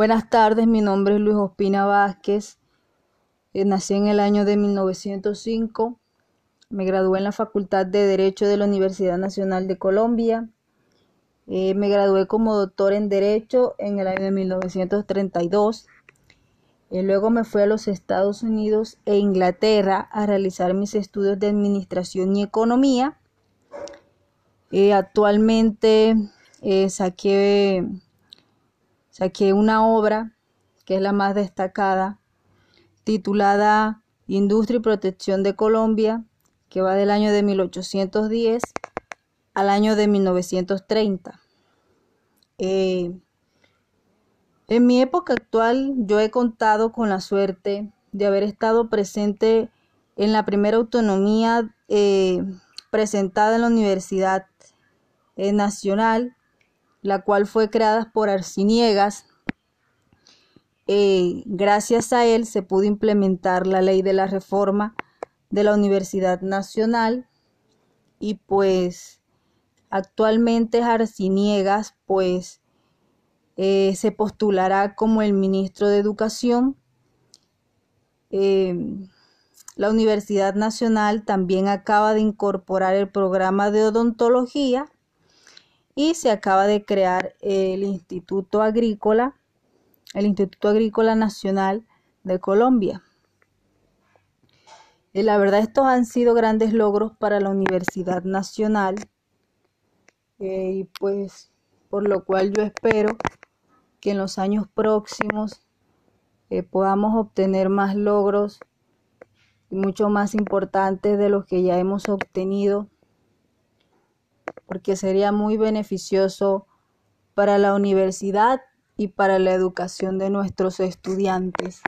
Buenas tardes, mi nombre es Luis Ospina Vázquez. Eh, nací en el año de 1905. Me gradué en la Facultad de Derecho de la Universidad Nacional de Colombia. Eh, me gradué como doctor en Derecho en el año de 1932. Eh, luego me fui a los Estados Unidos e Inglaterra a realizar mis estudios de Administración y Economía. actualmente saqué saqué una obra que es la más destacada, titulada Industria y Protección de Colombia, que va del año de 1810 al año de 1930. Eh, en mi época actual yo he contado con la suerte de haber estado presente en la primera autonomía eh, presentada en la Universidad eh, Nacional la cual fue creada por Arciniegas. Eh, gracias a él se pudo implementar la ley de la reforma de la Universidad Nacional y pues actualmente Arciniegas pues eh, se postulará como el ministro de Educación. Eh, la Universidad Nacional también acaba de incorporar el programa de odontología y se acaba de crear el Instituto Agrícola, el Instituto Agrícola Nacional de Colombia. La verdad estos han sido grandes logros para la Universidad Nacional eh, y pues por lo cual yo espero que en los años próximos eh, podamos obtener más logros y mucho más importantes de los que ya hemos obtenido porque sería muy beneficioso para la universidad y para la educación de nuestros estudiantes.